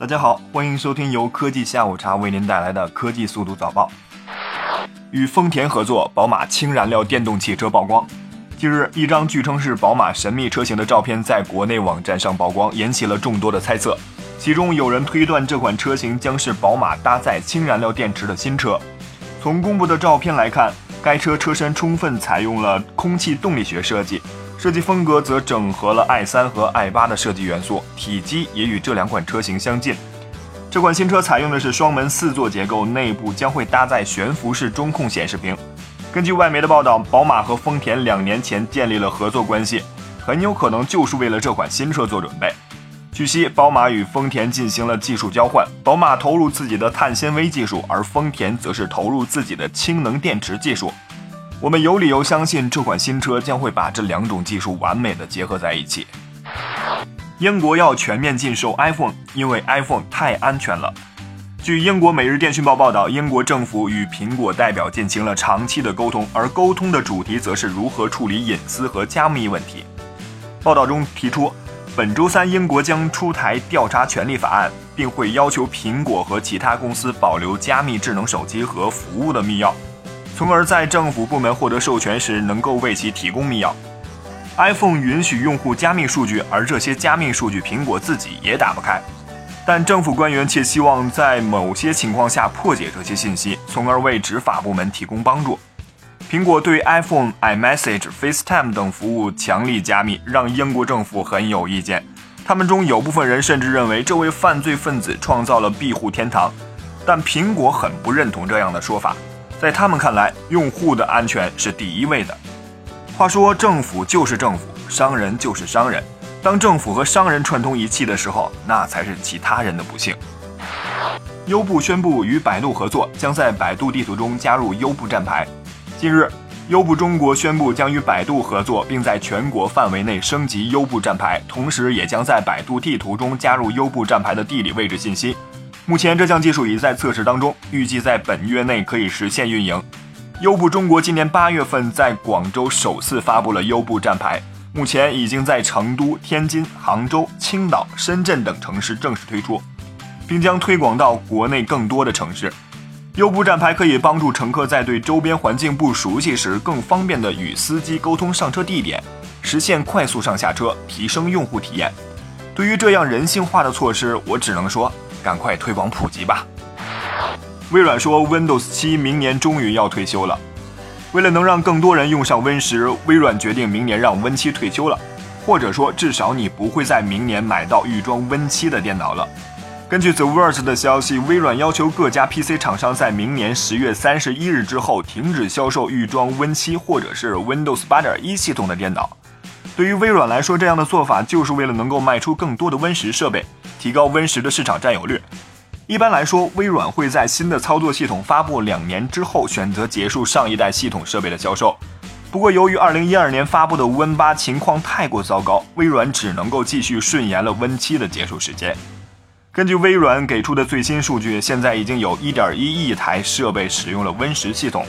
大家好，欢迎收听由科技下午茶为您带来的科技速度早报。与丰田合作，宝马氢燃料电动汽车曝光。近日，一张据称是宝马神秘车型的照片在国内网站上曝光，引起了众多的猜测。其中有人推断这款车型将是宝马搭载氢燃料电池的新车。从公布的照片来看，该车车身充分采用了空气动力学设计。设计风格则整合了 i3 和 i8 的设计元素，体积也与这两款车型相近。这款新车采用的是双门四座结构，内部将会搭载悬浮式中控显示屏。根据外媒的报道，宝马和丰田两年前建立了合作关系，很有可能就是为了这款新车做准备。据悉，宝马与丰田进行了技术交换，宝马投入自己的碳纤维技术，而丰田则是投入自己的氢能电池技术。我们有理由相信，这款新车将会把这两种技术完美的结合在一起。英国要全面禁售 iPhone，因为 iPhone 太安全了。据英国《每日电讯报》报道，英国政府与苹果代表进行了长期的沟通，而沟通的主题则是如何处理隐私和加密问题。报道中提出，本周三英国将出台调查权利法案，并会要求苹果和其他公司保留加密智能手机和服务的密钥。从而在政府部门获得授权时，能够为其提供密钥。iPhone 允许用户加密数据，而这些加密数据苹果自己也打不开。但政府官员却希望在某些情况下破解这些信息，从而为执法部门提供帮助。苹果对 iPhone、iMessage、FaceTime 等服务强力加密，让英国政府很有意见。他们中有部分人甚至认为这位犯罪分子创造了庇护天堂，但苹果很不认同这样的说法。在他们看来，用户的安全是第一位的。话说，政府就是政府，商人就是商人。当政府和商人串通一气的时候，那才是其他人的不幸。优步宣布与百度合作，将在百度地图中加入优步站牌。近日，优步中国宣布将与百度合作，并在全国范围内升级优步站牌，同时也将在百度地图中加入优步站牌的地理位置信息。目前这项技术已在测试当中，预计在本月内可以实现运营。优步中国今年八月份在广州首次发布了优步站牌，目前已经在成都、天津、杭州、青岛、深圳等城市正式推出，并将推广到国内更多的城市。优步站牌可以帮助乘客在对周边环境不熟悉时，更方便地与司机沟通上车地点，实现快速上下车，提升用户体验。对于这样人性化的措施，我只能说。赶快推广普及吧！微软说，Windows 7明年终于要退休了。为了能让更多人用上 Win 十，微软决定明年让 Win 7退休了，或者说，至少你不会在明年买到预装 Win 7的电脑了。根据 The Verge 的消息，微软要求各家 PC 厂商在明年十月三十一日之后停止销售预装 Win 7或者是 Windows 8.1系统的电脑。对于微软来说，这样的做法就是为了能够卖出更多的 Win 十设备。提高 Win 十的市场占有率。一般来说，微软会在新的操作系统发布两年之后选择结束上一代系统设备的销售。不过，由于2012年发布的 Win 八情况太过糟糕，微软只能够继续顺延了 Win 七的结束时间。根据微软给出的最新数据，现在已经有一点一亿台设备使用了 Win 十系统，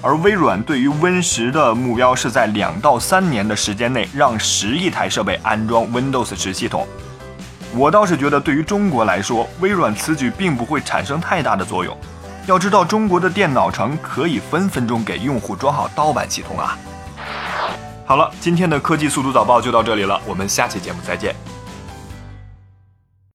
而微软对于 Win 十的目标是在两到三年的时间内让十亿台设备安装 Windows 十系统。我倒是觉得，对于中国来说，微软此举并不会产生太大的作用。要知道，中国的电脑城可以分分钟给用户装好盗版系统啊！好了，今天的科技速度早报就到这里了，我们下期节目再见。